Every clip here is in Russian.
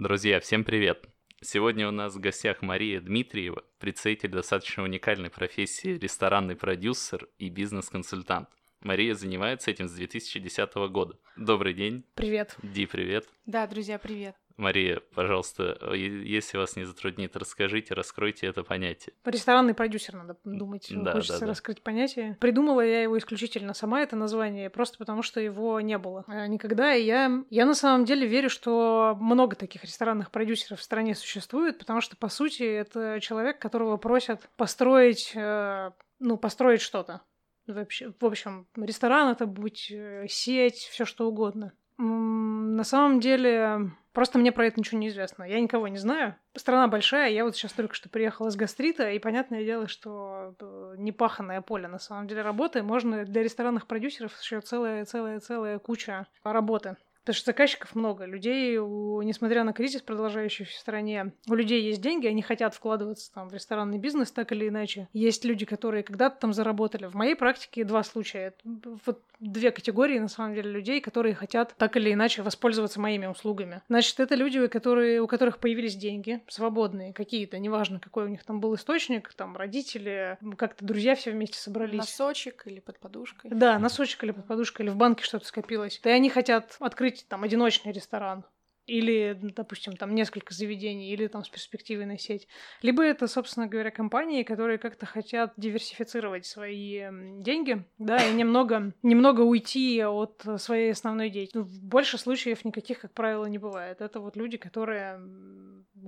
Друзья, всем привет! Сегодня у нас в гостях Мария Дмитриева, представитель достаточно уникальной профессии ресторанный продюсер и бизнес-консультант. Мария занимается этим с 2010 года. Добрый день. Привет. Ди, привет. Да, друзья, привет. Мария, пожалуйста, если вас не затруднит, расскажите, раскройте это понятие. Ресторанный продюсер, надо думать, да, хочется да, да. раскрыть понятие. Придумала я его исключительно сама, это название, просто потому что его не было э, никогда. И я, я на самом деле верю, что много таких ресторанных продюсеров в стране существует, потому что, по сути, это человек, которого просят построить, э, ну, построить что-то. Вообще, в общем, ресторан это будь э, сеть, все что угодно. На самом деле, просто мне про это ничего не известно. Я никого не знаю. Страна большая, я вот сейчас только что приехала с гастрита, и понятное дело, что э, непаханное поле на самом деле работы. Можно для ресторанных продюсеров еще целая, целая, целая куча работы. Потому что заказчиков много. Людей, несмотря на кризис, продолжающийся в стране, у людей есть деньги, они хотят вкладываться там в ресторанный бизнес так или иначе. Есть люди, которые когда-то там заработали. В моей практике два случая. Вот две категории, на самом деле, людей, которые хотят так или иначе воспользоваться моими услугами. Значит, это люди, которые, у которых появились деньги, свободные какие-то, неважно, какой у них там был источник, там родители, как-то друзья все вместе собрались. Носочек или под подушкой. Да, носочек или под подушкой, или в банке что-то скопилось. И они хотят открыть там одиночный ресторан или, допустим, там несколько заведений, или там с перспективой на сеть. Либо это, собственно говоря, компании, которые как-то хотят диверсифицировать свои деньги, да, и немного, немного уйти от своей основной деятельности. Ну, больше случаев никаких, как правило, не бывает. Это вот люди, которые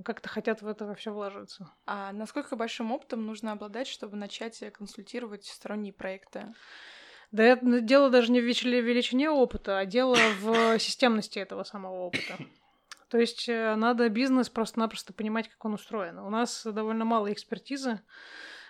как-то хотят в это все вложиться. А насколько большим опытом нужно обладать, чтобы начать консультировать сторонние проекты? Да это дело даже не в величине опыта, а дело в системности этого самого опыта. То есть э, надо бизнес просто-напросто понимать, как он устроен. У нас довольно мало экспертизы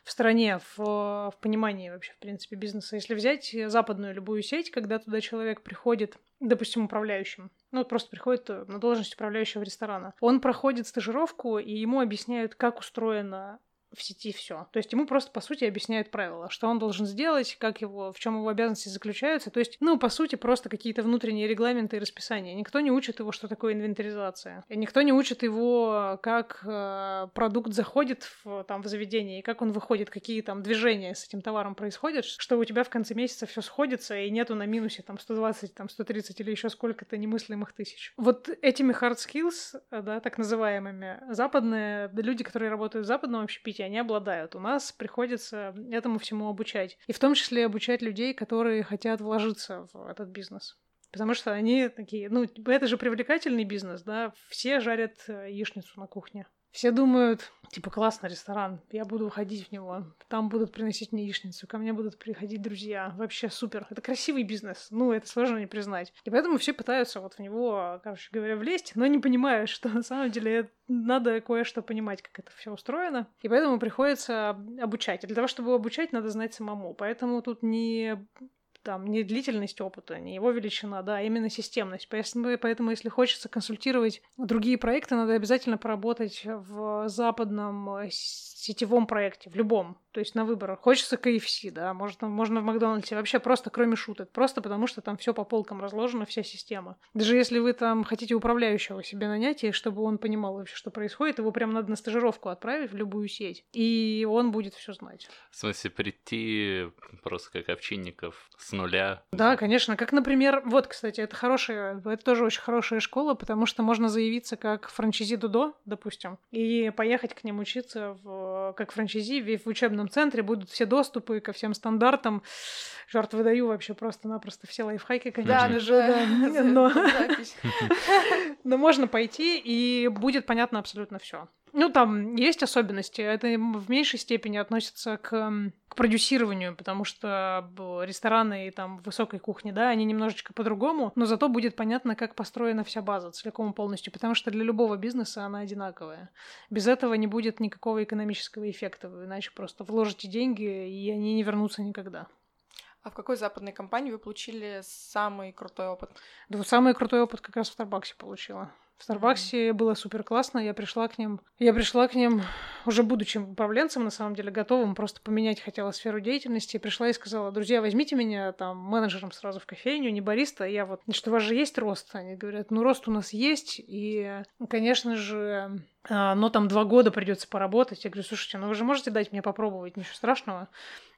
в стране в, в понимании вообще, в принципе, бизнеса. Если взять западную любую сеть, когда туда человек приходит, допустим, управляющим, ну, просто приходит э, на должность управляющего ресторана, он проходит стажировку, и ему объясняют, как устроена в сети все. То есть ему просто, по сути, объясняют правила, что он должен сделать, как его, в чем его обязанности заключаются. То есть, ну, по сути, просто какие-то внутренние регламенты и расписания. Никто не учит его, что такое инвентаризация. И никто не учит его, как э, продукт заходит в, там, в заведение, и как он выходит, какие там движения с этим товаром происходят, что у тебя в конце месяца все сходится, и нету на минусе там 120, там 130 или еще сколько-то немыслимых тысяч. Вот этими hard skills, да, так называемыми, западные люди, которые работают в западном общепите, они обладают. У нас приходится этому всему обучать. И в том числе обучать людей, которые хотят вложиться в этот бизнес. Потому что они такие, ну, это же привлекательный бизнес, да, все жарят э, яичницу на кухне. Все думают, типа, классный ресторан, я буду уходить в него, там будут приносить мне яичницу, ко мне будут приходить друзья, вообще супер. Это красивый бизнес, ну, это сложно не признать. И поэтому все пытаются вот в него, короче говоря, влезть, но не понимая, что на самом деле надо кое-что понимать, как это все устроено. И поэтому приходится обучать. И для того, чтобы обучать, надо знать самому. Поэтому тут не там не длительность опыта, не его величина, да, а именно системность. Поэтому, если хочется консультировать другие проекты, надо обязательно поработать в западном э, сетевом проекте, в любом, то есть на выбор. Хочется KFC, да, можно, можно в Макдональдсе, вообще просто кроме шуток, просто потому что там все по полкам разложено, вся система. Даже если вы там хотите управляющего себе нанять, и чтобы он понимал вообще, что происходит, его прям надо на стажировку отправить в любую сеть, и он будет все знать. В смысле, прийти просто как овчинников с нуля? Да, конечно, как, например, вот, кстати, это хорошая, это тоже очень хорошая школа, потому что можно заявиться как франчизи Дудо, допустим, и поехать к ним учиться в как франчайзи в учебном центре будут все доступы ко всем стандартам. Жарт выдаю вообще просто-напросто все лайфхаки, конечно же. Да, но... но можно пойти, и будет понятно абсолютно все. Ну, там есть особенности. Это в меньшей степени относится к, к продюсированию, потому что рестораны и там высокой кухни, да, они немножечко по-другому, но зато будет понятно, как построена вся база целиком и полностью, потому что для любого бизнеса она одинаковая. Без этого не будет никакого экономического эффекта, вы иначе просто вложите деньги, и они не вернутся никогда. А в какой западной компании вы получили самый крутой опыт? Да самый крутой опыт как раз в Старбаксе получила. В Старбаксе было супер классно. Я пришла к ним. Я пришла к ним уже будучи управленцем, на самом деле, готовым просто поменять хотела сферу деятельности, пришла и сказала, друзья, возьмите меня там менеджером сразу в кофейню, не бариста, я вот, что у вас же есть рост? Они говорят, ну, рост у нас есть, и, конечно же, но там два года придется поработать. Я говорю, слушайте, ну вы же можете дать мне попробовать, ничего страшного.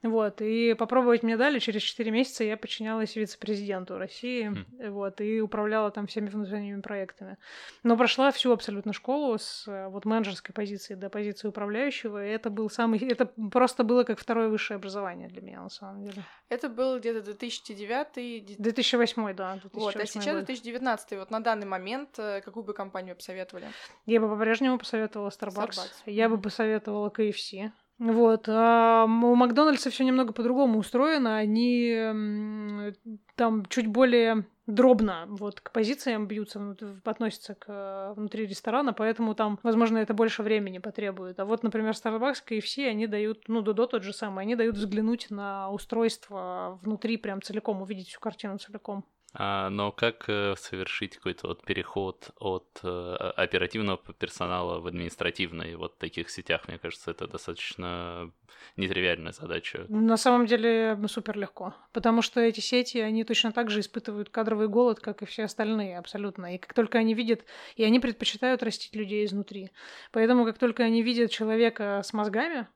Вот, и попробовать мне дали. Через 4 месяца я подчинялась вице-президенту России, mm. вот, и управляла там всеми внутренними проектами. Но прошла всю абсолютно школу с вот менеджерской позиции до позиции управляющего, и это был самый... Это просто было как второе высшее образование для меня, на самом деле. Это был где-то 2009 2008, да. 2008 вот, а сейчас год. 2019. Вот на данный момент э, какую бы компанию посоветовали? Я бы по-прежнему посоветовала Starbucks. Starbucks. Я бы посоветовала KFC. Вот. А у Макдональдса все немного по-другому устроено. Они там чуть более дробно вот к позициям бьются, относятся к внутри ресторана, поэтому там, возможно, это больше времени потребует. А вот, например, Starbucks, KFC, они дают, ну, Додо тот же самый, они дают взглянуть на устройство внутри прям целиком, увидеть всю картину целиком. А, но как э, совершить какой-то вот переход от э, оперативного персонала в административный вот в таких сетях, мне кажется, это достаточно нетривиальная задача. На самом деле супер легко, потому что эти сети, они точно так же испытывают кадровый голод, как и все остальные абсолютно. И как только они видят, и они предпочитают растить людей изнутри. Поэтому как только они видят человека с мозгами,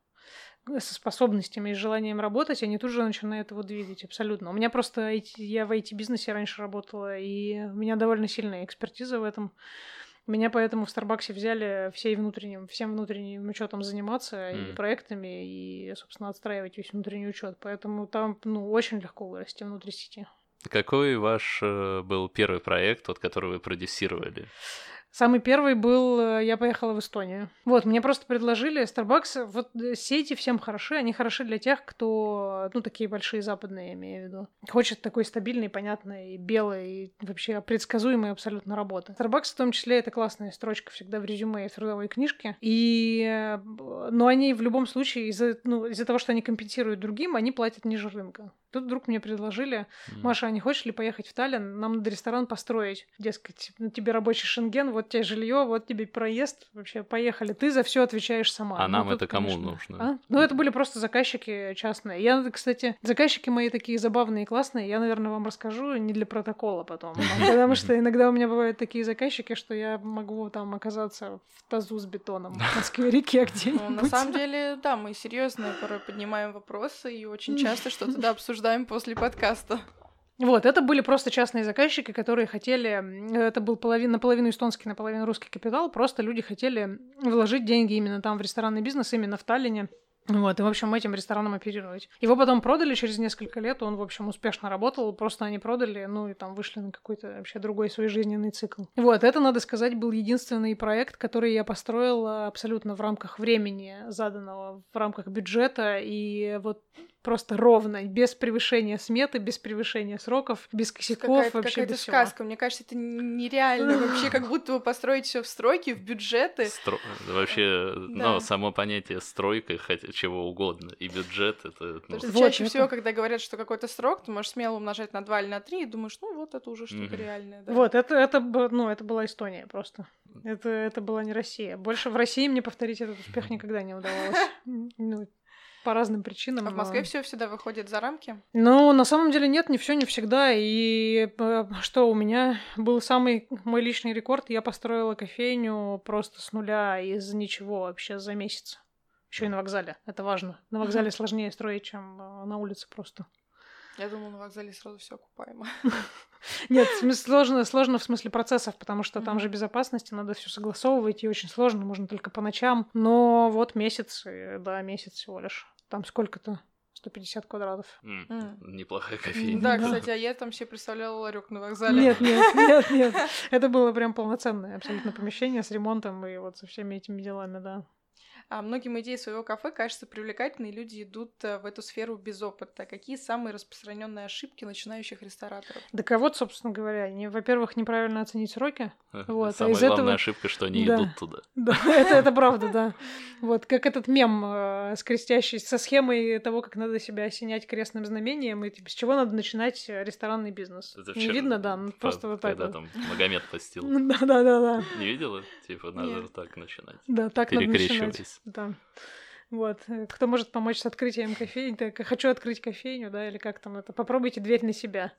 со способностями и желанием работать, они тут же начинают его двигать, абсолютно. У меня просто, я в IT-бизнесе раньше работала, и у меня довольно сильная экспертиза в этом. Меня поэтому в Старбаксе взяли всей внутренним, всем внутренним учетом заниматься mm. и проектами, и, собственно, отстраивать весь внутренний учет. Поэтому там, ну, очень легко вырасти внутри сети. Какой ваш э, был первый проект, вот, который вы продюсировали? Самый первый был, э, я поехала в Эстонию. Вот, мне просто предложили Starbucks, вот э, сети всем хороши, они хороши для тех, кто, ну, такие большие западные, я имею в виду. Хочет такой стабильный, понятный, белый, и вообще предсказуемой абсолютно работы. Starbucks в том числе это классная строчка всегда в резюме и в трудовой книжке. И, э, но они в любом случае из-за, ну, из-за того, что они компенсируют другим, они платят ниже рынка. Тут вдруг мне предложили, Маша, а не хочешь ли поехать в Таллин? Нам надо ресторан построить. Дескать, ну, тебе рабочий шенген, вот тебе жилье, вот тебе проезд. Вообще, поехали. Ты за все отвечаешь сама. А ну, нам тут, это кому конечно... нужно? А? Ну, это были просто заказчики частные. Я, кстати, заказчики мои такие забавные и классные. Я, наверное, вам расскажу не для протокола потом. Потому что иногда у меня бывают такие заказчики, что я могу там оказаться в тазу с бетоном в Москве-реке где-нибудь. Ну, на самом деле, да, мы серьезно порой поднимаем вопросы и очень часто что-то да обсуждаем обсуждаем после подкаста. Вот, это были просто частные заказчики, которые хотели... Это был половина, наполовину эстонский, наполовину русский капитал. Просто люди хотели вложить деньги именно там в ресторанный бизнес, именно в Таллине. Вот, и, в общем, этим рестораном оперировать. Его потом продали через несколько лет, он, в общем, успешно работал, просто они продали, ну, и там вышли на какой-то вообще другой свой жизненный цикл. Вот, это, надо сказать, был единственный проект, который я построила абсолютно в рамках времени заданного, в рамках бюджета, и вот просто ровно, без превышения сметы, без превышения сроков, без косяков, какая вообще какая-то сказка. Мне кажется, это нереально вообще, как будто бы построить все в стройки, в бюджеты. Стро... Вообще, да. ну, само понятие стройка, хотя чего угодно, и бюджет это... Ну... Вот, чаще это... всего, когда говорят, что какой-то срок, ты можешь смело умножать на 2 или на 3 и думаешь, ну вот это уже что-то mm-hmm. реальное. Да. Вот, это, это, ну, это была Эстония просто. Это, это была не Россия. Больше в России мне повторить этот успех никогда не удавалось. Ну, по разным причинам. А в Москве все всегда выходит за рамки? Ну, на самом деле нет, не все, не всегда. И э, что у меня был самый мой личный рекорд, я построила кофейню просто с нуля из ничего вообще за месяц. Еще и на вокзале. Это важно. На вокзале сложнее строить, чем э, на улице просто. Я думала, на вокзале сразу все окупаемо. Нет, сложно, сложно в смысле процессов, потому что там же безопасности, надо все согласовывать, и очень сложно, можно только по ночам. Но вот месяц, да, месяц всего лишь. Там сколько-то? 150 квадратов. Mm, mm. Неплохая кофейня. Да, кстати, а я там себе представляла ларек на вокзале. Нет, нет, нет, нет. Это было прям полноценное абсолютно помещение с ремонтом и вот со всеми этими делами, да. А многим идеи своего кафе кажется привлекательной, люди идут э, в эту сферу без опыта. Какие самые распространенные ошибки начинающих рестораторов? Да кого, собственно говоря, они, во-первых, неправильно оценить сроки. Вот. Самая а из главная этого... ошибка, что они да. идут туда. Да, это, это правда, да. Вот, как этот мем э, скрестящий со схемой того, как надо себя осенять крестным знамением, и типа, с чего надо начинать ресторанный бизнес. Это Не видно, да, ну, просто вот так Когда там Магомед постил. Да-да-да. Не видела? Типа, надо так начинать. Да, так надо начинать. Да. Вот. Э, Кто может помочь с открытием кофейни? Так, хочу открыть кофейню, да, или как там это? Попробуйте дверь на себя.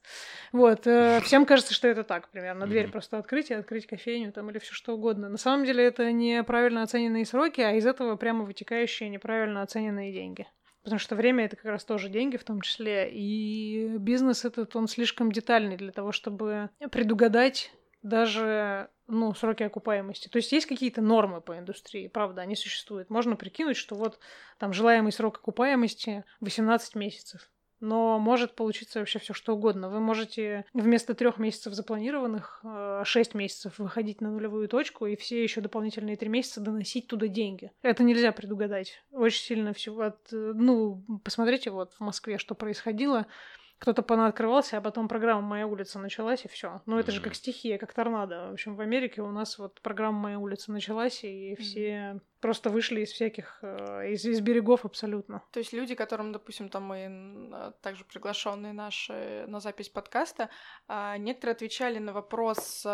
Вот. э, Всем кажется, что это так примерно. Дверь Мгм. просто открыть и открыть кофейню там или все что угодно. На самом деле это неправильно оцененные сроки, а из этого прямо вытекающие неправильно оцененные деньги. Потому что время это как раз тоже деньги в том числе. И бизнес этот, он слишком детальный для того, чтобы предугадать даже ну, сроки окупаемости. То есть есть какие-то нормы по индустрии, правда, они существуют. Можно прикинуть, что вот там желаемый срок окупаемости 18 месяцев. Но может получиться вообще все что угодно. Вы можете вместо трех месяцев запланированных 6 месяцев выходить на нулевую точку и все еще дополнительные три месяца доносить туда деньги. Это нельзя предугадать. Очень сильно всего от... э, Ну, посмотрите вот в Москве, что происходило. Кто-то понаоткрывался, а потом программа «Моя улица» началась, и все. Ну, это же Мгм. как стихия, как торнадо. В общем, в Америке у нас вот программа «Моя улица» началась, и все просто вышли из всяких... э, из, из берегов абсолютно. То есть люди, которым, допустим, там мы а, также приглашенные наши на запись подкаста, а, некоторые отвечали на вопрос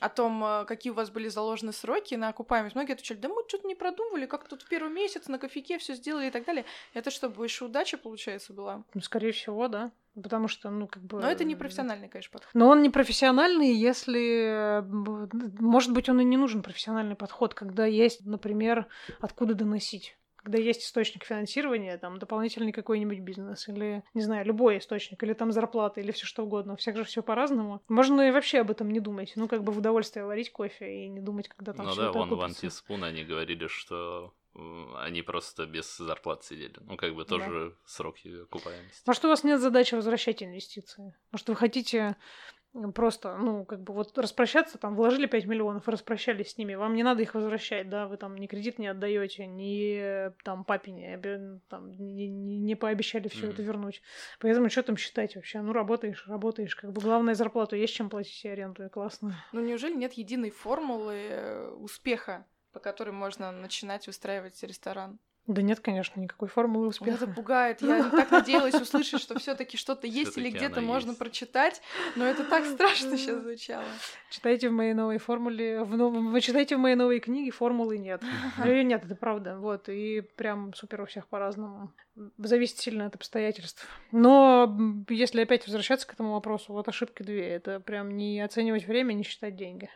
о том, а, какие у вас были заложены сроки на окупаемость. Многие отвечали, да мы что-то не продумывали, как тут в первый месяц на кофейке все сделали и так далее. Это что, больше удача, получается, была? Ну, скорее всего, да. Потому что, ну, как бы... Но это не профессиональный, конечно, подход. Но он не профессиональный, если... э, Может быть, он и не нужен профессиональный подход, когда есть, например, откуда доносить. Когда есть источник финансирования, там, дополнительный какой-нибудь бизнес, или, не знаю, любой источник, или там зарплата, или все что угодно. У всех же все по-разному. Можно и вообще об этом не думать. Ну, как бы в удовольствие варить кофе и не думать, когда там Ну да, вон в. Антиспун они говорили, что они просто без зарплат сидели. Ну, как бы тоже сроки окупаемости. Может, у вас нет задачи возвращать инвестиции? Может, вы хотите просто, ну, как бы вот распрощаться, там, вложили 5 миллионов и распрощались с ними, вам не надо их возвращать, да, вы там ни кредит не отдаете, ни там папе не, обе- там, не, не- пообещали все Мгм. это вернуть. Поэтому что там считать вообще? Ну, работаешь, работаешь, как бы главное зарплату есть чем платить аренду, и классно. Ну, неужели нет единой формулы э, успеха, по которой можно начинать устраивать ресторан? Да нет, конечно, никакой формулы Меня успеха. это пугает. Я так надеялась услышать, что все-таки что-то есть или где-то можно есть. прочитать, но это так страшно сейчас звучало. Читайте в моей новой формуле, в новом, вы читайте в моей новой книге, формулы нет. Её нет, это правда. Вот, и прям супер у всех по-разному. Зависит сильно от обстоятельств. Но если опять возвращаться к этому вопросу, вот ошибки две. Это прям не оценивать время, не считать деньги.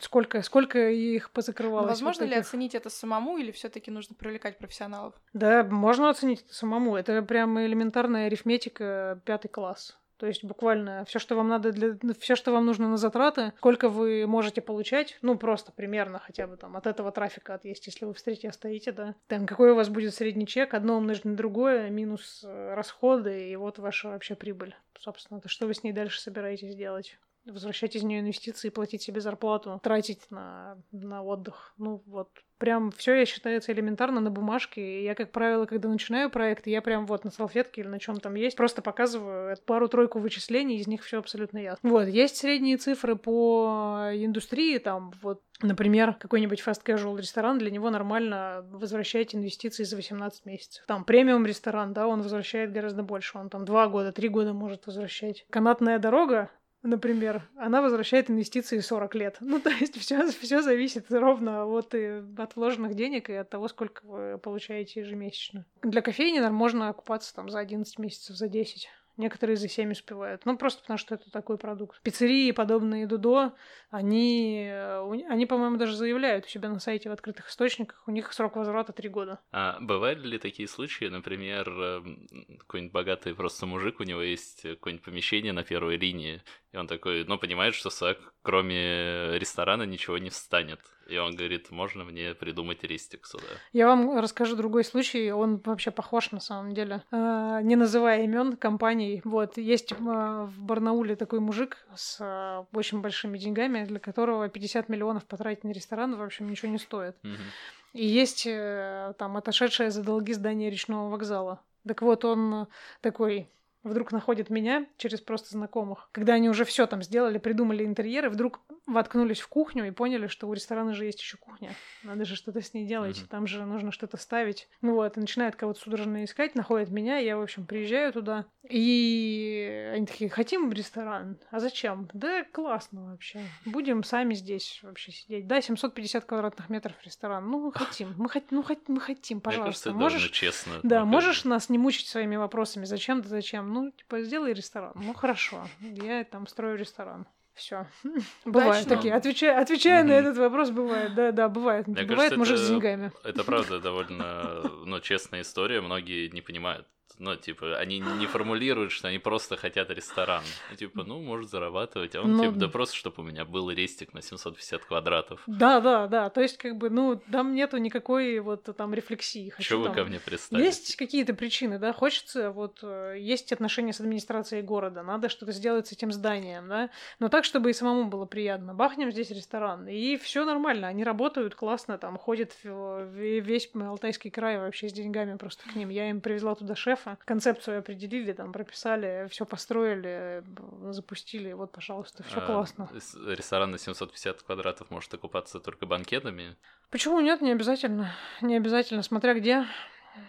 Сколько, сколько их Но позакрывалось? вот возможно ли таких? оценить это самому или все-таки нужно привлекать профессионалов? Да, можно оценить это самому. Это прям элементарная арифметика, пятый класс. То есть буквально все, что вам надо для все, что вам нужно на затраты, сколько вы можете получать, ну просто примерно хотя бы там от этого трафика отъесть, если вы в стрите стоите, да. Там какой у вас будет средний чек, одно умножить на другое, минус э, расходы, и вот ваша вообще прибыль. Собственно, это что вы с ней дальше собираетесь делать? Возвращать из нее инвестиции, платить себе зарплату, тратить на, на отдых. Ну вот, прям все я считается элементарно на бумажке. И я, как правило, когда начинаю проект, я прям вот на салфетке или на чем там есть, просто показываю пару-тройку вычислений, из них все абсолютно ясно. Вот, есть средние цифры по индустрии, там вот Например, какой-нибудь fast casual ресторан, для него нормально возвращать инвестиции за 18 месяцев. Там премиум ресторан, да, он возвращает гораздо больше. Он там 2 года, 3 года может возвращать. Канатная дорога, например, она возвращает инвестиции 40 лет. Ну, то есть все, все зависит ровно от, э, от вложенных денег и от того, сколько вы получаете ежемесячно. Для кофейни наверно, можно окупаться там за 11 месяцев, за 10. Некоторые за 7 успевают. Ну, просто потому что это такой продукт. Пиццерии, подобные Дудо, они, э, они по-моему, даже заявляют у себя на сайте в открытых источниках, у них срок возврата 3 года. А бывали ли такие случаи, например, эм, какой-нибудь богатый просто мужик, у него есть какое-нибудь помещение на первой линии, и он такой, ну, понимает, что с- кроме ресторана ничего не встанет. И он говорит, можно мне придумать рестик сюда. Я вам расскажу другой случай, он вообще похож на самом деле. Э, Не называя имен компаний, вот есть э, в Барнауле такой мужик с э, очень большими деньгами, для которого 50 миллионов потратить на ресторан, в общем, ничего не стоит. И есть там отошедшее за долги здание речного вокзала. Так вот, он такой, вдруг находят меня через просто знакомых. Когда они уже все там сделали, придумали интерьеры, вдруг воткнулись в кухню и поняли, что у ресторана же есть еще кухня. Надо же что-то с ней делать, mm-hmm. там же нужно что-то ставить. Ну вот, и начинают кого-то судорожно искать, находят меня, я, в общем, приезжаю туда, и они такие, хотим в ресторан? А зачем? Да классно вообще. Будем сами здесь вообще сидеть. Да, 750 квадратных метров ресторан. Ну, хотим, мы, хот... ну, хот... мы хотим, пожалуйста. Мне кажется, можешь... честно. Да, можешь нас не мучить своими вопросами, зачем да зачем? Ну, типа, сделай ресторан. Ну, хорошо, я там строю ресторан. Все. Бывает такие. Отвечая, отвечая на этот вопрос, бывает. Да, да, бывает. Мне бывает кажется, мужик это, с деньгами. Это правда довольно ну, честная история. Многие не понимают ну, типа, они не формулируют, что они просто хотят ресторан. Ну, типа, ну, может зарабатывать, а он, ну, типа, да просто, чтобы у меня был рестик на 750 квадратов. Да, да, да, то есть, как бы, ну, там нету никакой вот там рефлексии. Хочу, Чего вы ко мне пристали? Есть какие-то причины, да, хочется, вот, э, есть отношения с администрацией города, надо что-то сделать с этим зданием, да, но так, чтобы и самому было приятно. Бахнем здесь ресторан, и все нормально, они работают классно, там, ходят весь Алтайский край вообще с деньгами просто к ним. Я им привезла туда шефа, концепцию определили, там прописали, все построили, запустили, вот, пожалуйста, все а, классно. Ресторан на 750 квадратов может окупаться только банкетами? Почему нет? Не обязательно. Не обязательно, смотря где.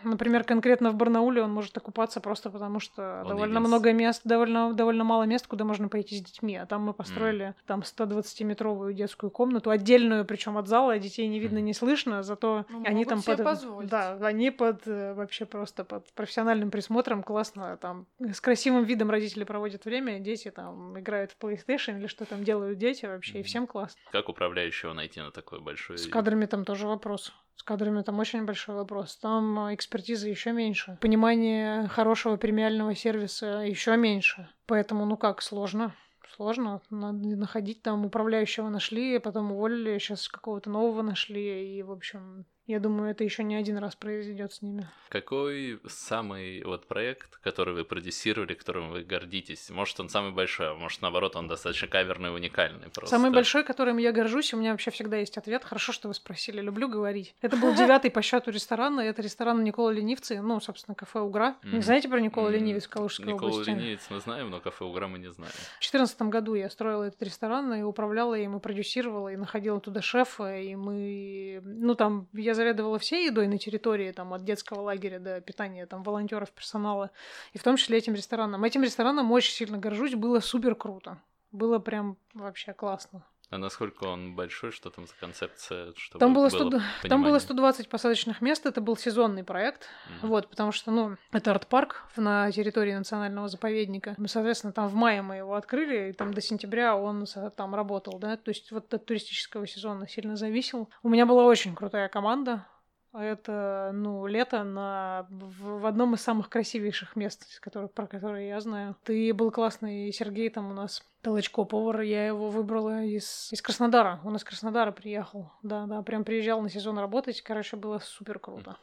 Например, конкретно в Барнауле он может окупаться просто потому, что он довольно много мест, довольно, довольно мало мест, куда можно пойти с детьми. А там мы построили mm. там 120-метровую детскую комнату, отдельную, причем от зала, детей не видно, не слышно, зато ну, они там под... Позволить. Да, они под э, вообще просто под профессиональным присмотром классно там с красивым видом родители проводят время, дети там играют в PlayStation или что там делают дети вообще, mm. и всем классно. Как управляющего найти на такой большой... С кадрами там тоже вопрос. С кадрами там очень большой вопрос. Там экспертиза еще меньше. Понимание хорошего премиального сервиса еще меньше. Поэтому, ну как, сложно. Сложно. Надо находить там управляющего нашли, потом уволили, сейчас какого-то нового нашли. И, в общем, я думаю, это еще не один раз произойдет с ними. Какой самый вот проект, который вы продюсировали, которым вы гордитесь? Может, он самый большой, а может, наоборот, он достаточно каверный и уникальный просто. Самый большой, которым я горжусь, у меня вообще всегда есть ответ. Хорошо, что вы спросили, люблю говорить. Это был девятый по счету ресторан, это ресторан Никола Ленивцы, ну, собственно, кафе Угра. Не знаете про Никола Ленивец в Калужской Никола области? Никола Ленивец мы знаем, но кафе Угра мы не знаем. В 2014 году я строила этот ресторан и управляла им, и продюсировала, и находила туда шефа, и мы... Ну, там, я заведовала всей едой, на территории там, от детского лагеря до питания там, волонтеров, персонала, и в том числе этим рестораном. Этим рестораном очень сильно горжусь, было супер круто. Было прям вообще классно. А насколько он большой, что там за концепция? Чтобы там, было 100, было там было 120 посадочных мест, это был сезонный проект, mm-hmm. вот, потому что, ну, это арт-парк на территории национального заповедника. Мы, соответственно, там в мае мы его открыли, и там до сентября он там работал, да, то есть вот от туристического сезона сильно зависел. У меня была очень крутая команда, это, ну, лето на... в, в одном из самых красивейших мест, которые, про которые я знаю. Ты был классный Сергей там у нас, Толочко, повар, я его выбрала из, из Краснодара. Он из Краснодара приехал. Да, да, прям приезжал на сезон работать. Короче, было супер круто.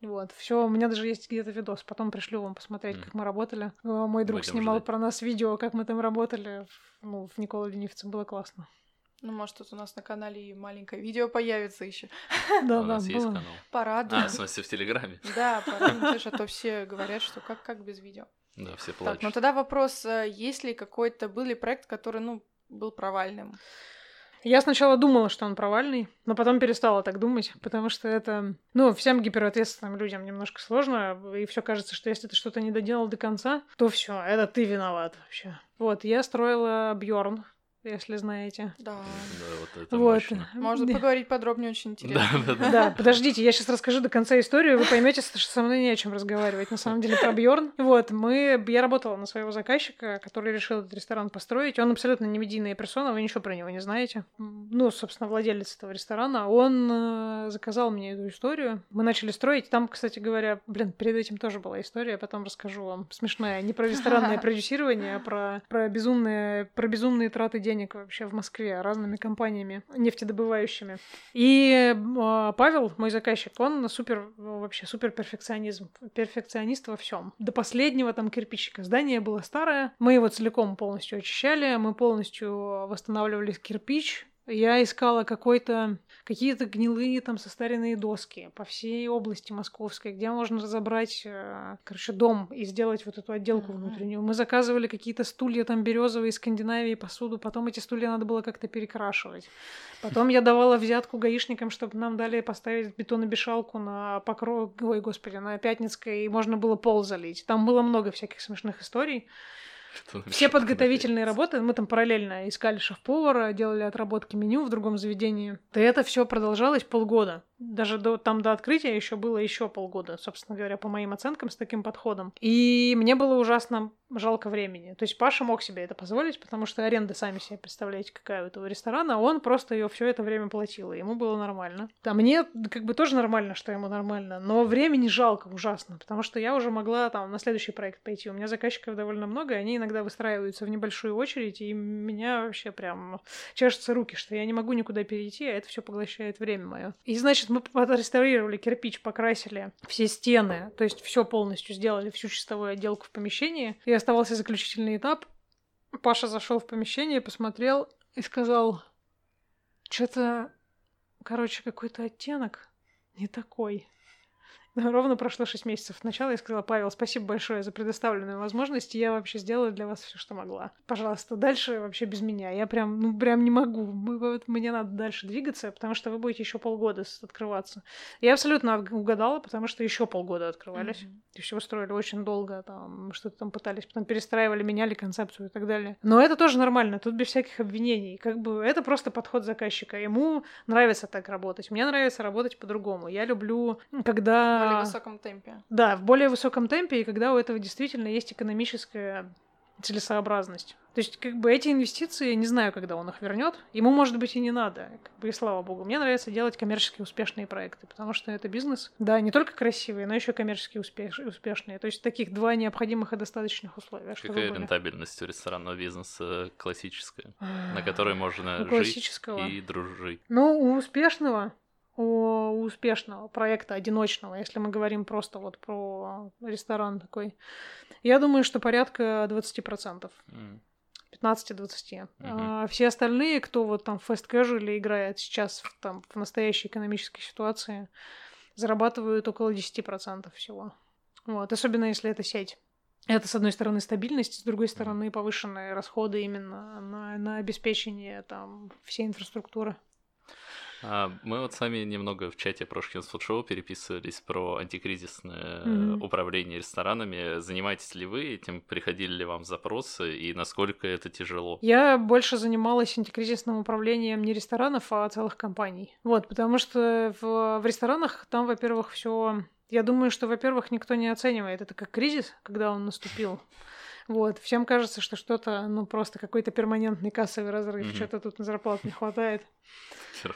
Вот, все, у меня даже есть где-то видос, потом пришлю вам посмотреть, mm. как мы работали. Э, мой друг Будем снимал ждать. про нас видео, как мы там работали. Ну, в Никола Ленивце было классно. Ну, может, тут у нас на канале и маленькое видео появится еще. Да, у нас есть канал. Порадуем. А, в смысле, в Телеграме? Да, порадуем, а то все говорят, что как, как без видео. Да, все плачут. Так, ну тогда вопрос, э, есть ли какой-то, был ли проект, который, ну, был провальным? Я сначала думала, что он провальный, но потом перестала так думать, потому что это, ну, всем гиперответственным людям немножко сложно, и все кажется, что если ты что-то не доделал до конца, то все, это ты виноват вообще. Вот, я строила Бьорн, если знаете. Да. Да, вот это вот. мощно. Можно поговорить подробнее, очень интересно. Да, да, да. Да, подождите, я сейчас расскажу до конца историю, вы поймете, что со мной не о чем разговаривать, на самом деле, про Бьорн. Вот, мы, я работала на своего заказчика, который решил этот ресторан построить. Он абсолютно не медийная персона, вы ничего про него не знаете. Ну, собственно, владелец этого ресторана. Он э, заказал мне эту историю. Мы начали строить. Там, кстати говоря, блин, перед этим тоже была история, потом расскажу вам. Смешная. Не про ресторанное продюсирование, а про, про безумные, про безумные траты денег денег вообще в Москве разными компаниями нефтедобывающими. И э, Павел, мой заказчик, он супер, вообще супер перфекционизм, перфекционист во всем. До последнего там кирпичика. Здание было старое, мы его целиком полностью очищали, мы полностью восстанавливали кирпич, Я искала какой-то какие-то гнилые там состаренные доски по всей области московской, где можно разобрать, э, короче, дом и сделать вот эту отделку внутреннюю. Мы заказывали какие-то стулья там березовые из Скандинавии, посуду, потом эти стулья надо было как-то перекрашивать. Потом я давала взятку гаишникам, чтобы нам дали поставить бетонобешалку на покров... Ой, господи, на Пятницкой, и можно было пол залить. Там было много всяких смешных историй. Все подготовительные работы, мы там параллельно искали шеф-повара, делали отработки меню в другом заведении. И это все продолжалось полгода даже до, там до открытия еще было еще полгода, собственно говоря, по моим оценкам, с таким подходом. И мне было ужасно жалко времени. То есть Паша мог себе это позволить, потому что аренда, сами себе представляете, какая у этого ресторана, он просто ее все это время платил, и ему было нормально. А мне как бы тоже нормально, что ему нормально, но времени жалко ужасно, потому что я уже могла там на следующий проект пойти. У меня заказчиков довольно много, и они иногда выстраиваются в небольшую очередь, и меня вообще прям чешутся руки, что я не могу никуда перейти, а это все поглощает время мое. И значит, мы отреставрировали кирпич, покрасили все стены, то есть все полностью сделали, всю чистовую отделку в помещении. И оставался заключительный этап. Паша зашел в помещение, посмотрел и сказал, что-то, короче, какой-то оттенок не такой. Ровно прошло 6 месяцев. Сначала я сказала, Павел, спасибо большое за предоставленную возможность. Я вообще сделала для вас все, что могла. Пожалуйста, дальше вообще без меня. Я прям, ну, прям не могу. Мне надо дальше двигаться, потому что вы будете еще полгода открываться. Я абсолютно угадала, потому что еще полгода открывались. Mm-hmm. И все устроили очень долго, там, что-то там пытались, потом перестраивали, меняли концепцию и так далее. Но это тоже нормально, тут без всяких обвинений. Как бы это просто подход заказчика. Ему нравится так работать. Мне нравится работать по-другому. Я люблю, когда более высоком темпе. Да, в более высоком темпе, и когда у этого действительно есть экономическая целесообразность. То есть, как бы эти инвестиции, не знаю, когда он их вернет. Ему, может быть, и не надо. Как бы, и слава богу. Мне нравится делать коммерчески успешные проекты, потому что это бизнес, да, не только красивые, но еще коммерчески успеш... успешные. То есть, таких два необходимых и достаточных условия. Какая были. рентабельность у ресторанного бизнеса классическая, на которой можно жить и дружить? Ну, у успешного у успешного проекта одиночного, если мы говорим просто вот про ресторан такой, я думаю, что порядка 20%. Mm. 15-20. Mm-hmm. А все остальные, кто вот там в fast casual играет сейчас в, там, в настоящей экономической ситуации, зарабатывают около 10% всего. Вот, особенно если это сеть. Это, с одной стороны, стабильность, с другой стороны, повышенные расходы именно на, на обеспечение там всей инфраструктуры. А, мы вот сами немного в чате про Шкинс Шоу переписывались про антикризисное mm-hmm. управление ресторанами. Занимаетесь ли вы этим? Приходили ли вам запросы и насколько это тяжело? Я больше занималась антикризисным управлением не ресторанов, а целых компаний. Вот, потому что в, в ресторанах там, во-первых, все я думаю, что, во-первых, никто не оценивает это как кризис, когда он наступил. Вот, всем кажется, что что-то, ну, просто какой-то перманентный кассовый разрыв, mm-hmm. что-то тут на зарплат не хватает.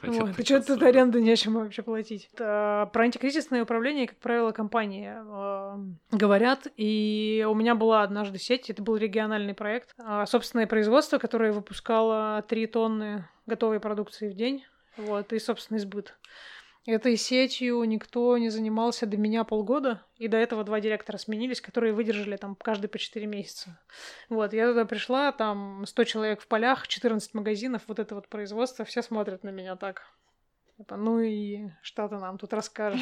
Вот, что-то тут аренду нечем вообще платить. Про антикризисное управление, как правило, компании э, говорят. И у меня была однажды сеть, это был региональный проект. Э, собственное производство, которое выпускало 3 тонны готовой продукции в день. Вот, и собственный сбыт. Этой сетью никто не занимался до меня полгода, и до этого два директора сменились, которые выдержали там каждый по 4 месяца. Вот, я туда пришла, там 100 человек в полях, 14 магазинов, вот это вот производство, все смотрят на меня так. Типа, ну и что ты нам тут расскажешь?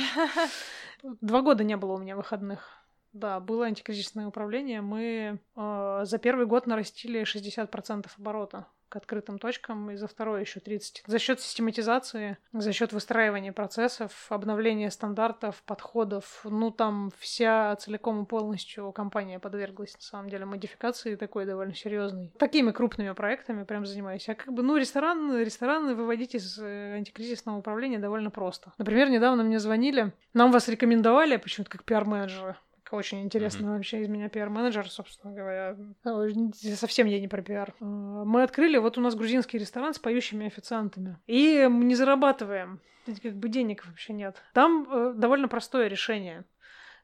Два года не было у меня выходных. Да, было антикризисное управление. Мы э, за первый год нарастили 60% оборота открытым точкам, и за второй еще 30. За счет систематизации, за счет выстраивания процессов, обновления стандартов, подходов, ну там вся целиком и полностью компания подверглась на самом деле модификации такой довольно серьезной. Такими крупными проектами прям занимаюсь. А как бы, ну, ресторан, рестораны выводить из э, антикризисного управления довольно просто. Например, недавно мне звонили, нам вас рекомендовали почему-то как пиар-менеджера очень интересно mm-hmm. вообще из меня пиар-менеджер, собственно говоря. Совсем я не про пиар. А, мы открыли, вот у нас грузинский ресторан с поющими официантами. И мы не зарабатываем. Как бы денег вообще нет. Там э, довольно простое решение.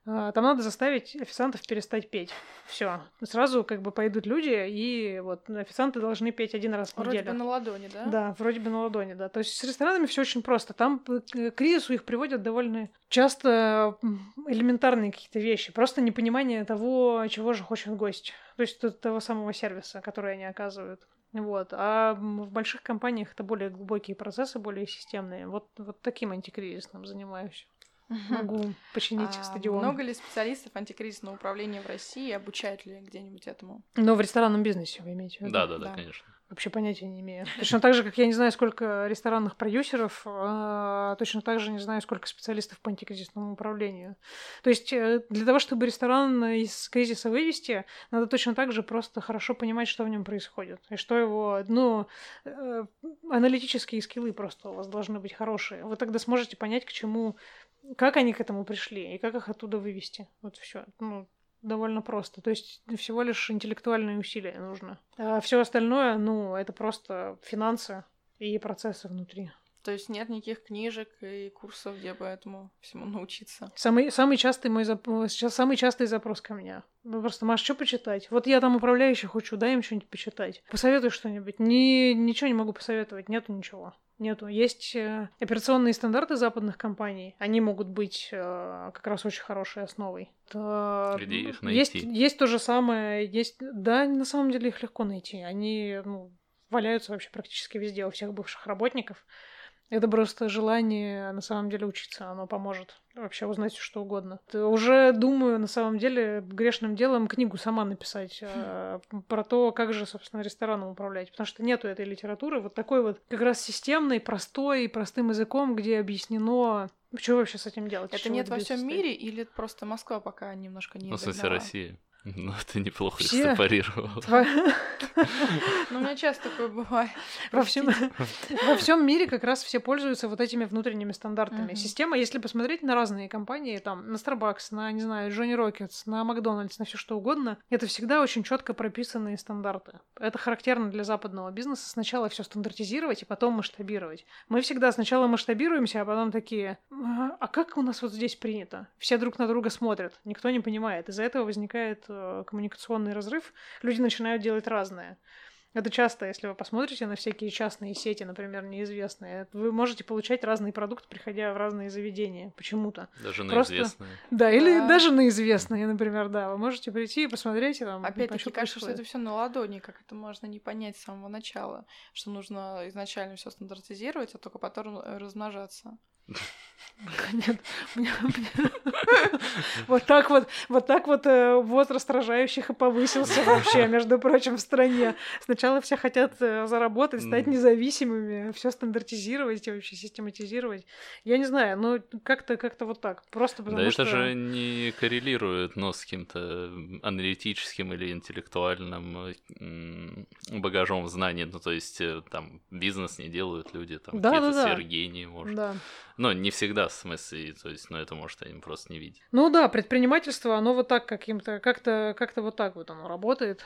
А, там надо заставить официантов перестать петь. Все. Сразу как бы пойдут люди, и вот официанты должны петь один раз в неделю. Вроде бы на ладони, да? Да, вроде бы на ладони, да. То есть с ресторанами все очень просто. Там э, к кризису их приводят довольно часто элементарные какие-то вещи. Просто непонимание того, чего же хочет гость. То есть того самого сервиса, который они оказывают. Вот. А в больших компаниях это более глубокие процессы, более системные. Вот, вот таким антикризисным занимаюсь. Могу починить А стадион. много ли специалистов антикризисного управления в России? Обучают ли где-нибудь этому? Но в ресторанном бизнесе вы имеете в виду? Да, да, Да. да, конечно. Вообще понятия не имею. Точно так же, как я не знаю, сколько ресторанных продюсеров, а, точно так же не знаю, сколько специалистов по антикризисному управлению. То есть э, для того, чтобы ресторан из кризиса вывести, надо точно так же просто хорошо понимать, что в нем происходит. И что его, ну, э, аналитические скиллы просто у вас должны быть хорошие. Вы тогда сможете понять, к чему, как они к этому пришли и как их оттуда вывести. Вот все. Ну, довольно просто. То есть всего лишь интеллектуальные усилия нужно. А все остальное, ну, это просто финансы и процессы внутри. То есть нет никаких книжек и курсов, где бы этому всему научиться. Самый, самый частый мой запрос, сейчас самый частый запрос ко мне. Ну, просто, Маш, что почитать? Вот я там управляющий хочу, дай им что-нибудь почитать. Посоветуй что-нибудь. Ни, ничего не могу посоветовать, нету ничего. Нету. Есть э, операционные стандарты западных компаний. Они могут быть э, как раз очень хорошей основой. Да, Где их есть, найти? есть то же самое. Есть, да, на самом деле их легко найти. Они ну, валяются вообще практически везде у всех бывших работников. Это просто желание на самом деле учиться, оно поможет вообще узнать что угодно. Уже думаю, на самом деле, грешным делом книгу сама написать э, про то, как же, собственно, рестораном управлять. Потому что нету этой литературы вот такой вот как раз системной, простой, простым языком, где объяснено, что вообще с этим делать. Это нет во всем мире или просто Москва пока немножко не Ну, в смысле? Россия. Ну, ты неплохо Все. растопорировал. Тва- Ну, у меня часто такое бывает. Во всем, во всем мире как раз все пользуются вот этими внутренними стандартами. Мгм. Система, если посмотреть на разные компании, там, на Starbucks, на, не знаю, Johnny Rockets, на Макдональдс, на все что угодно, это всегда очень четко прописанные стандарты. Это характерно для западного бизнеса. Сначала все стандартизировать и потом масштабировать. Мы всегда сначала масштабируемся, а потом такие, «А, как у нас вот здесь принято? Все друг на друга смотрят, никто не понимает. Из-за этого возникает коммуникационный разрыв. Люди начинают делать разное. Это часто, если вы посмотрите на всякие частные сети, например, неизвестные, вы можете получать разный продукт, приходя в разные заведения почему-то. Даже на Просто- известные. Да, или Да. даже на известные, например, да. Вы можете прийти и посмотреть, и там, Опять-таки, кажется, что это все на ладони, как это можно не понять с самого начала, что нужно изначально все стандартизировать, а только потом э, размножаться. Нет, мне- мне- Вот так вот, вот так вот э, возраст рожающих и повысился вообще, между прочим, в стране. Сначала все хотят э, заработать, стать независимыми, все стандартизировать и вообще систематизировать. Я не знаю, ну как-то как-то вот так. Просто потому Да это что... же не коррелирует, но с каким-то аналитическим или интеллектуальным багажом знаний. Ну, то есть, э, там, бизнес не делают люди, там, Да, какие-то да, да. сверхгении, может. Да. Но не всегда, в смысле, то есть, ну, это, может, они просто не видят. Ну да, предпринимательство, оно вот так каким-то, как-то, как-то вот так вот оно работает.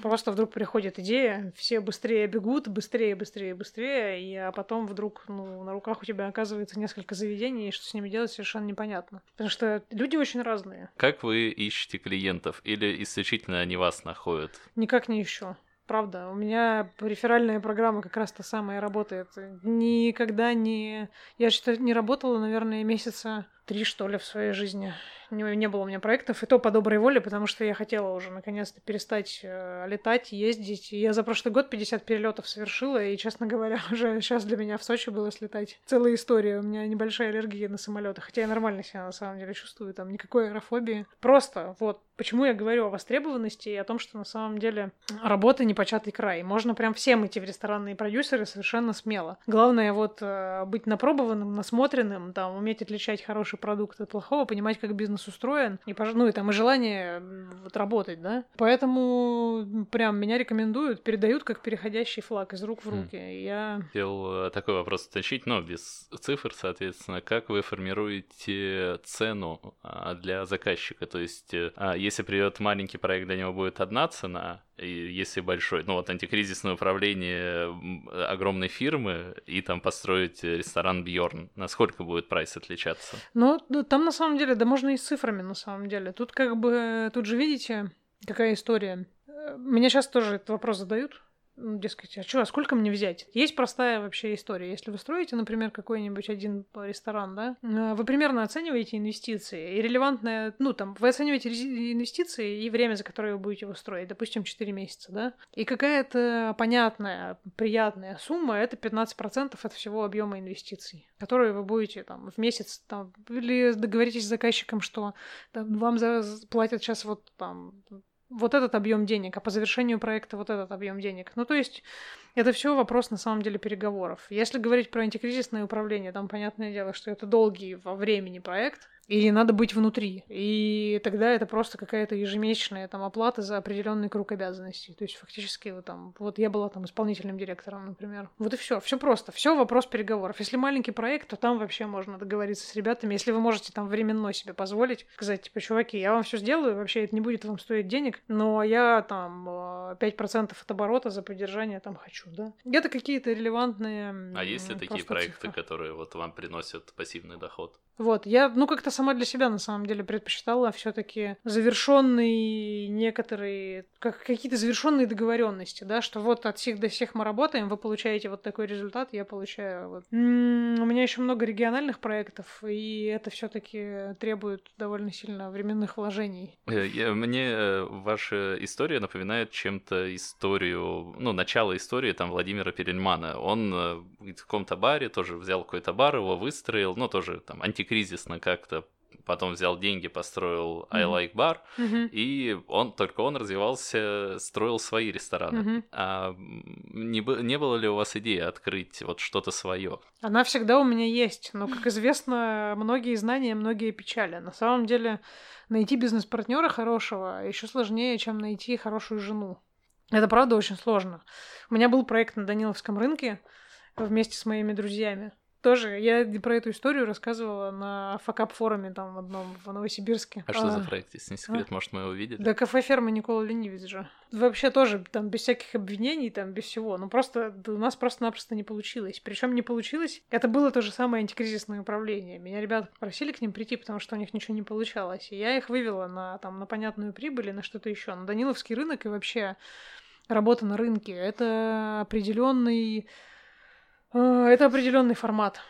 Просто вдруг приходит идея, все быстрее бегут, быстрее, быстрее, быстрее, и, а потом вдруг ну, на руках у тебя оказывается несколько заведений, и что с ними делать совершенно непонятно. Потому что люди очень разные. Как вы ищете клиентов? Или исключительно они вас находят? Никак не еще. Правда, у меня реферальная программа как раз та самая работает. Никогда не... Я что-то не работала, наверное, месяца три, что ли, в своей жизни. Не, не было у меня проектов, и то по доброй воле, потому что я хотела уже наконец-то перестать э, летать, ездить. И я за прошлый год 50 перелетов совершила, и, честно говоря, уже сейчас для меня в Сочи было слетать. Целая история. У меня небольшая аллергия на самолеты, хотя я нормально себя на самом деле чувствую, там никакой аэрофобии. Просто вот почему я говорю о востребованности и о том, что на самом деле работа непочатый край. Можно прям всем идти в ресторанные продюсеры совершенно смело. Главное вот э, быть напробованным, насмотренным, там, уметь отличать хороший продукт от плохого, понимать, как бизнес устроен, и, ну и там и желание вот работать, да. Поэтому прям меня рекомендуют, передают как переходящий флаг из рук в Хм. руки. И Я Хотел э, такой вопрос уточнить, но без цифр, соответственно. Как вы формируете цену а, для заказчика? То есть, э, а, если придет маленький проект, для него будет одна цена, если большой, ну вот антикризисное управление огромной фирмы, и там построить э, ресторан Бьорн, насколько будет прайс отличаться? Ну, там на самом деле, да можно и с цифрами на самом деле. Тут как бы, тут же видите, какая история. Э, Меня сейчас тоже этот вопрос задают. Ну, дескать, а что, а сколько мне взять? Есть простая вообще история. Если вы строите, например, какой-нибудь один ресторан, да, э, вы примерно оцениваете инвестиции. И релевантное, ну, там, вы оцениваете инвестиции и время, за которое вы будете его строить, допустим, 4 месяца, да. И какая-то понятная, приятная сумма — это 15% от всего объема инвестиций, которые вы будете там в месяц, там, или договоритесь с заказчиком, что там, вам за, платят сейчас вот там вот этот объем денег, а по завершению проекта вот этот объем денег. Ну, то есть это все вопрос на самом деле переговоров. Если говорить про антикризисное управление, там понятное дело, что это долгий во времени проект, и надо быть внутри. И тогда это просто какая-то ежемесячная там оплата за определенный круг обязанностей. То есть фактически вот там, вот я была там исполнительным директором, например. Вот и все, все просто, все вопрос переговоров. Если маленький проект, то там вообще можно договориться с ребятами. Если вы можете там временно себе позволить сказать, типа, чуваки, я вам все сделаю, вообще это не будет вам стоить денег, но я там 5% от оборота за поддержание там хочу, да. Это какие-то релевантные... А есть ли такие проекты, цифры? которые вот вам приносят пассивный доход? Вот, я, ну, как-то сама для себя на самом деле предпочитала все-таки завершенные некоторые, как какие-то завершенные договоренности, да, что вот от всех до всех мы работаем, вы получаете вот такой результат, я получаю вот. У меня еще много региональных проектов, и это все-таки требует довольно сильно временных вложений. Э, мне э, ваша история напоминает чем-то историю, ну, начало истории там Владимира Перельмана. Он э, в каком-то баре тоже взял какой-то бар, его выстроил, ну, тоже там антик кризисно как-то потом взял деньги, построил I Like Bar, mm-hmm. и он только он развивался, строил свои рестораны. Mm-hmm. А не, не было ли у вас идеи открыть вот что-то свое? Она всегда у меня есть, но, как известно, многие знания, многие печали. На самом деле, найти бизнес-партнера хорошего еще сложнее, чем найти хорошую жену. Это правда очень сложно. У меня был проект на Даниловском рынке вместе с моими друзьями. Тоже, я про эту историю рассказывала на факап форуме там в одном в Новосибирске. А, а что за проект, если не секрет, а? может, мы его видели? Да, кафе ферма Никола Ленивец же. Вообще тоже там без всяких обвинений, там без всего. Ну просто у нас просто-напросто не получилось. Причем не получилось. Это было то же самое антикризисное управление. Меня ребята попросили к ним прийти, потому что у них ничего не получалось. И я их вывела на там на понятную прибыль и на что-то еще. На Даниловский рынок и вообще работа на рынке. Это определенный а, это определенный формат,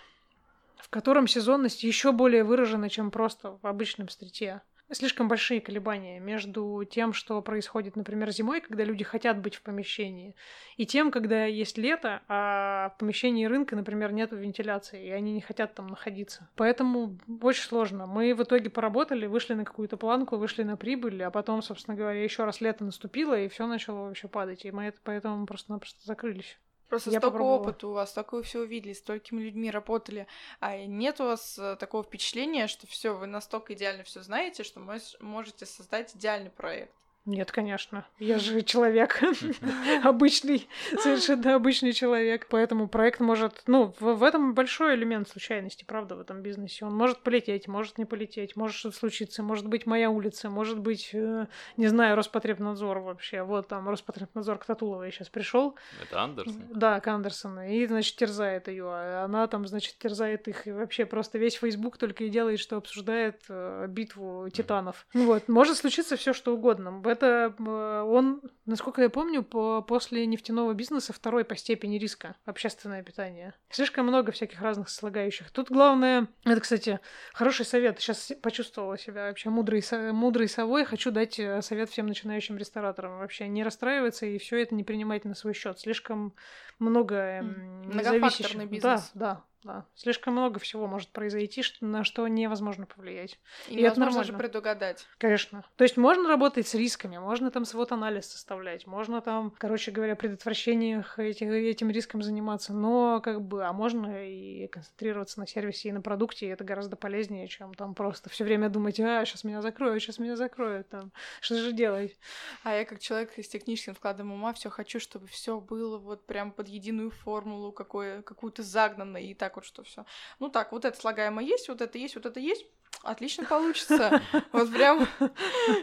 в котором сезонность еще более выражена, чем просто в обычном стрите. Слишком большие колебания между тем, что происходит, например, зимой, когда люди хотят быть в помещении, и тем, когда есть лето, а в помещении рынка, например, нет вентиляции, и они не хотят там находиться. Поэтому очень сложно. Мы в итоге поработали, вышли на какую-то планку, вышли на прибыль, а потом, собственно говоря, еще раз лето наступило, и все начало вообще падать. И мы это поэтому просто-напросто закрылись. Просто я столько опыта у вас, столько вы все увидели, столькими людьми работали. А нет у вас э, такого впечатления, что все, вы настолько идеально все знаете, что можете создать идеальный проект? Нет, конечно. Я же человек. обычный, совершенно обычный человек. Поэтому проект может... Ну, в, в этом большой элемент случайности, правда, в этом бизнесе. Он может полететь, может не полететь, может что-то случиться, может быть моя улица, может быть, э, не знаю, Роспотребнадзор вообще. Вот там Роспотребнадзор к Татуловой сейчас пришел. Это Андерсон? Да, к Андерсону. И, значит, терзает ее. А она там, значит, терзает их. И вообще просто весь Фейсбук только и делает, что обсуждает э, битву титанов. Вот. Может случиться все что угодно это он, насколько я помню, по, после нефтяного бизнеса второй по степени риска общественное питание. Слишком много всяких разных слагающих. Тут главное, это, кстати, хороший совет. Сейчас почувствовала себя вообще мудрой, мудрой совой. Хочу дать э, совет всем начинающим рестораторам. Вообще не расстраиваться и все это не принимать на свой счет. Слишком много Многофакторный бизнес. Да, да да. Слишком много всего может произойти, что, на что невозможно повлиять. И, и это нормально. же предугадать. Конечно. То есть можно работать с рисками, можно там свод анализ составлять, можно там, короче говоря, предотвращениях этих, этим риском заниматься, но как бы, а можно и концентрироваться на сервисе и на продукте, и это гораздо полезнее, чем там просто все время думать, а, сейчас меня закроют, сейчас меня закроют, там, что же делать? А я как человек с техническим складом ума все хочу, чтобы все было вот прям под единую формулу, какое, какую-то загнанную, и так так вот, что все. Ну так, вот это слагаемое есть, вот это есть, вот это есть. Отлично получится. Вот прям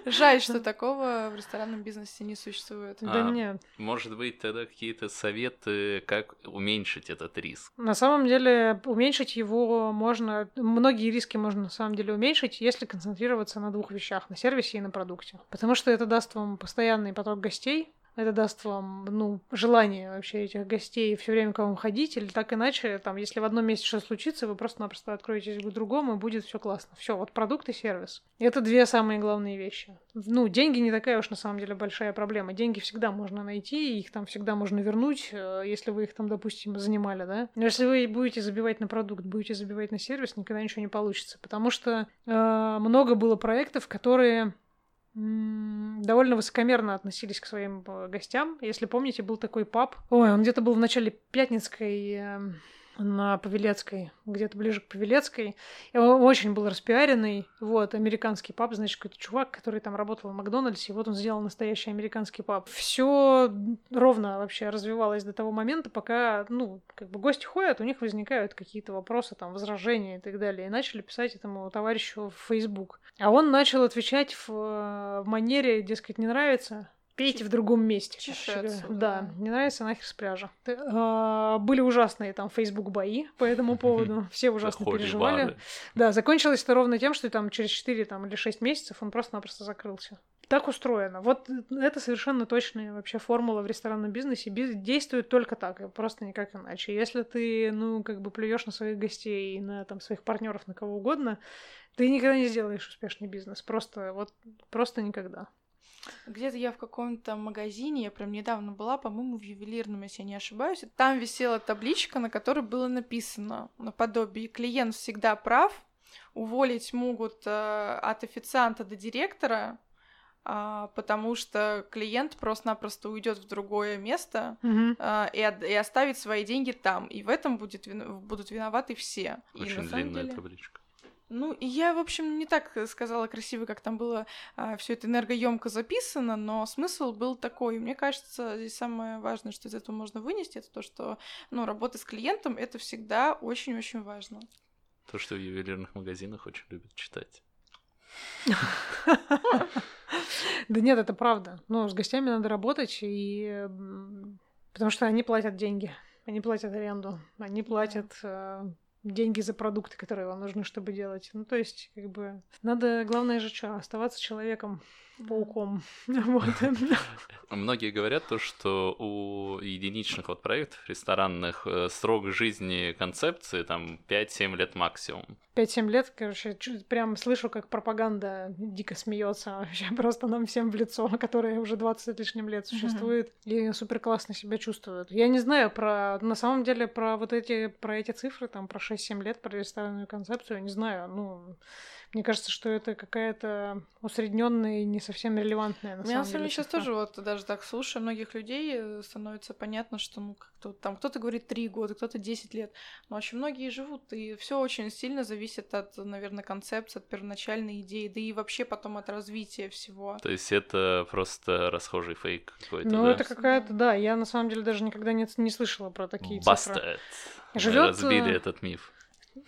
жаль, что такого в ресторанном бизнесе не существует. Да нет. Может быть, тогда какие-то советы, как уменьшить этот риск? На самом деле, уменьшить его можно... Многие риски можно на самом деле уменьшить, если концентрироваться на двух вещах. На сервисе и на продукте. Потому что это даст вам постоянный поток гостей, это даст вам, ну, желание вообще этих гостей все время к вам ходить, или так иначе, там, если в одном месте что случится, вы просто-напросто откроетесь к другому, и будет все классно. Все, вот продукт и сервис. Это две самые главные вещи. Ну, деньги не такая уж на самом деле большая проблема. Деньги всегда можно найти, их там всегда можно вернуть, э, если вы их там, допустим, занимали, да. Но если вы будете забивать на продукт, будете забивать на сервис, никогда ничего не получится. Потому что э, много было проектов, которые довольно высокомерно относились к своим э, гостям. Если помните, был такой паб. Ой, он где-то был в начале Пятницкой эм, на Павелецкой, где-то ближе к Павелецкой. И он очень был распиаренный. Вот, американский паб, значит, какой-то чувак, который там работал в Макдональдсе, и вот он сделал настоящий американский паб. Все ровно вообще развивалось до того момента, пока, ну, как бы гости ходят, у них возникают какие-то вопросы, там, возражения и так далее. И начали писать этому товарищу в Facebook. А он начал отвечать в, в манере, дескать, не нравится, Пейте в другом месте. Чешется, да. да, не нравится нахер с пляжа. А, были ужасные там Facebook бои по этому поводу. Все ужасно переживали. Да, закончилось это ровно тем, что там через 4 там, или 6 месяцев он просто-напросто закрылся. Так устроено. Вот это совершенно точная вообще формула в ресторанном бизнесе. Биз... Действует только так, просто никак иначе. Если ты, ну, как бы плюешь на своих гостей, на там своих партнеров, на кого угодно, ты никогда не сделаешь успешный бизнес. Просто вот просто никогда. Где-то я в каком-то магазине, я прям недавно была, по-моему, в ювелирном, если я не ошибаюсь. Там висела табличка, на которой было написано наподобие «Клиент всегда прав», уволить могут э, от официанта до директора, э, потому что клиент просто-напросто уйдет в другое место mm-hmm. э, и, от, и оставит свои деньги там. И в этом будет, будут виноваты все. Очень и, длинная деле... табличка. Ну, я, в общем, не так сказала красиво, как там было а, все это энергоемко записано, но смысл был такой. Мне кажется, здесь самое важное, что из этого можно вынести, это то, что ну, работа с клиентом это всегда очень-очень важно. То, что в ювелирных магазинах очень любят читать. Да нет, это правда. Ну, с гостями надо работать, и потому что они платят деньги, они платят аренду, они платят э, деньги за продукты, которые вам нужны, чтобы делать. Ну, то есть, как бы, надо, главное же что, оставаться человеком, пауком. Многие говорят то, что у единичных вот проектов ресторанных э, срок жизни концепции там 5-7 лет максимум. 5-7 лет, короче, прям слышу, как пропаганда дико смеется вообще просто нам всем в лицо, которая уже 20 лишним лет существует и супер классно себя чувствуют. Я не знаю про, на самом деле, про вот эти, про эти цифры, там, про 6-7 лет, про ресторанную концепцию, не знаю, ну, мне кажется, что это какая-то усредненная и не совсем релевантная на Меня, самом деле. сейчас тоже вот даже так слушая многих людей, становится понятно, что ну как-то там кто-то говорит три года, кто-то 10 лет, но очень многие живут, и все очень сильно зависит от, наверное, концепции, от первоначальной идеи, да и вообще потом от развития всего. То есть это просто расхожий фейк какой-то, Ну, да? это какая-то, да, я на самом деле даже никогда не, не слышала про такие Busted. цифры. Мы Живёт, разбили э, этот миф.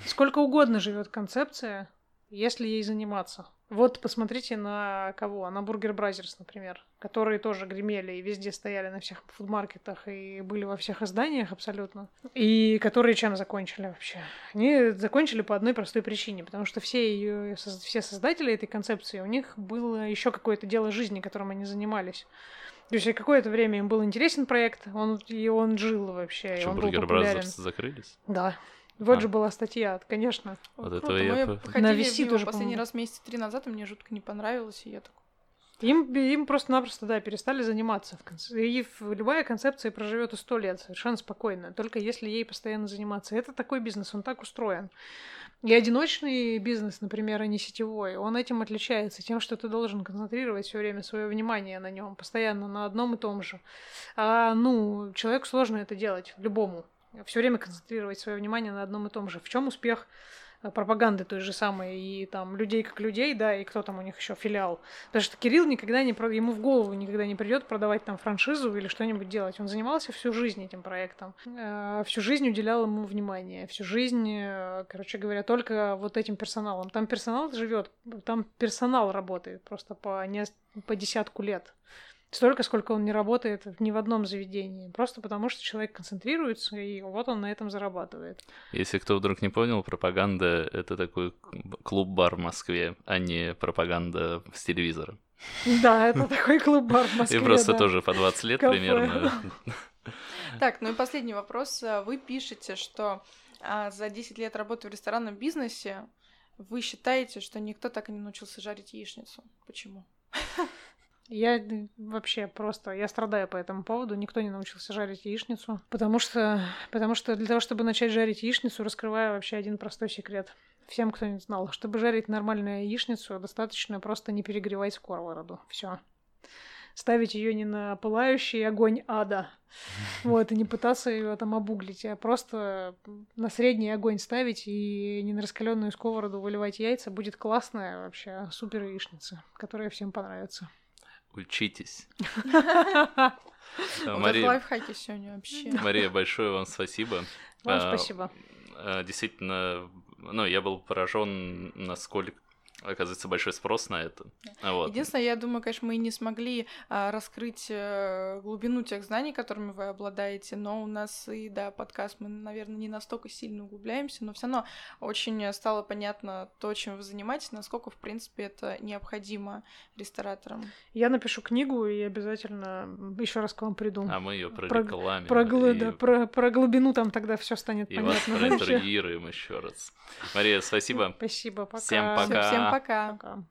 Сколько угодно живет концепция, если ей заниматься. Вот посмотрите на кого? На Burger Brothers, например, которые тоже гремели и везде стояли на всех фудмаркетах и были во всех изданиях абсолютно. И которые чем закончили вообще? Они закончили по одной простой причине, потому что все ее, все создатели этой концепции, у них было еще какое-то дело жизни, которым они занимались. То есть какое-то время им был интересен проект, он, и он жил вообще, Что, был Бургер популярен. Brothers закрылись? Да. Вот А. же была статья, конечно. Вот Круто. этого я Мы ходили На в тоже, последний по-моему. раз месяца три назад, и мне жутко не понравилось, и я так... Им, им просто-напросто, да, перестали заниматься. В конце. И любая концепция проживет и сто лет совершенно спокойно, только если ей постоянно заниматься. Это такой бизнес, он так устроен. И одиночный бизнес, например, а не сетевой, он этим отличается тем, что ты должен концентрировать все время свое внимание на нем, постоянно на одном и том же. А, ну, человеку сложно это делать, любому. Все время концентрировать свое внимание на одном и том же. В чем успех э, пропаганды той же самой и там людей как людей, да, и кто там у них еще филиал. Потому что Кирилл никогда не ему в голову никогда не придет продавать там франшизу или что-нибудь делать. Он занимался всю жизнь этим проектом, Э, всю жизнь уделял ему внимание, всю жизнь, э, короче говоря, только вот этим персоналом. Там персонал живет, там персонал работает просто по не по десятку лет. Столько, сколько он не работает ни в одном заведении. Просто потому, что человек концентрируется, и вот он на этом зарабатывает. Если кто вдруг не понял, пропаганда — это такой клуб-бар в Москве, а не пропаганда с телевизора. Да, это такой клуб-бар в Москве. И просто да. тоже по 20 лет Кафе. примерно. Так, ну и последний вопрос. Вы пишете, что а, за 10 лет работы в ресторанном бизнесе вы считаете, что никто так и не научился жарить яичницу. Почему? Я вообще просто, я страдаю по этому поводу. Никто не научился жарить яичницу, потому что, потому что для того, чтобы начать жарить яичницу, раскрываю вообще один простой секрет. Всем, кто не знал, чтобы жарить нормальную яичницу, достаточно просто не перегревать сковороду. Все. Ставить ее не на пылающий огонь ада, вот, и не пытаться ее там обуглить, а просто на средний огонь ставить и не на раскаленную сковороду выливать яйца. Будет классная вообще супер яичница, которая всем понравится. Учитесь. Мария, лайфхаки сегодня вообще. Мария, большое вам спасибо. Вам А, спасибо. а, Действительно, ну, я был поражен, насколько оказывается большой спрос на это. Вот. Единственное, я думаю, конечно, мы и не смогли а, раскрыть э, глубину тех знаний, которыми вы обладаете, но у нас и, да, подкаст, мы, наверное, не настолько сильно углубляемся, но все равно очень стало понятно то, чем вы занимаетесь, насколько, в принципе, это необходимо рестораторам. Я напишу книгу и обязательно еще раз к вам приду. А мы ее Про- прорекламим. Про, гл- и- да, про, про глубину там тогда все станет И вас понятно. вообще. проинтервьюируем еще раз. Мария, спасибо. Спасибо, пока. Всем Пока. всем пока. Пока.